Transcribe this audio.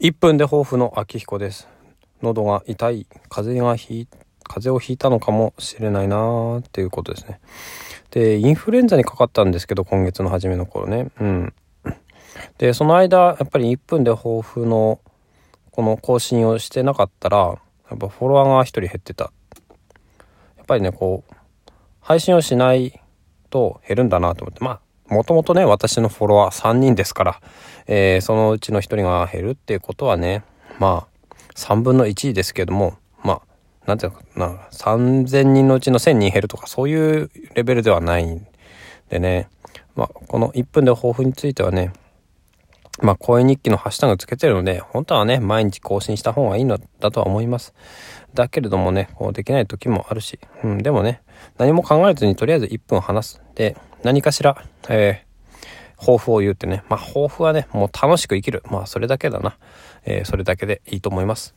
1分で抱負の秋彦です。喉が痛い、風邪がひ、風邪をひいたのかもしれないなーっていうことですね。で、インフルエンザにかかったんですけど、今月の初めの頃ね。うん。で、その間、やっぱり1分で抱負の、この更新をしてなかったら、やっぱフォロワーが1人減ってた。やっぱりね、こう、配信をしないと減るんだなと思って、まあ、もともとね、私のフォロワー3人ですから、えー、そのうちの1人が減るっていうことはね、まあ、3分の1ですけども、まあ、なんていうのかな、3000人のうちの1000人減るとか、そういうレベルではないんでね、まあ、この1分で抱負についてはね、まあ、公演日記のハッシュタグつけてるので、本当はね、毎日更新した方がいいのだとは思います。だけれどもね、こうできない時もあるし、うん、でもね、何も考えずにとりあえず1分話す。で、何かしら、えー、抱負を言うってね。まあ、抱負はね、もう楽しく生きる。まあ、それだけだな。えー、それだけでいいと思います。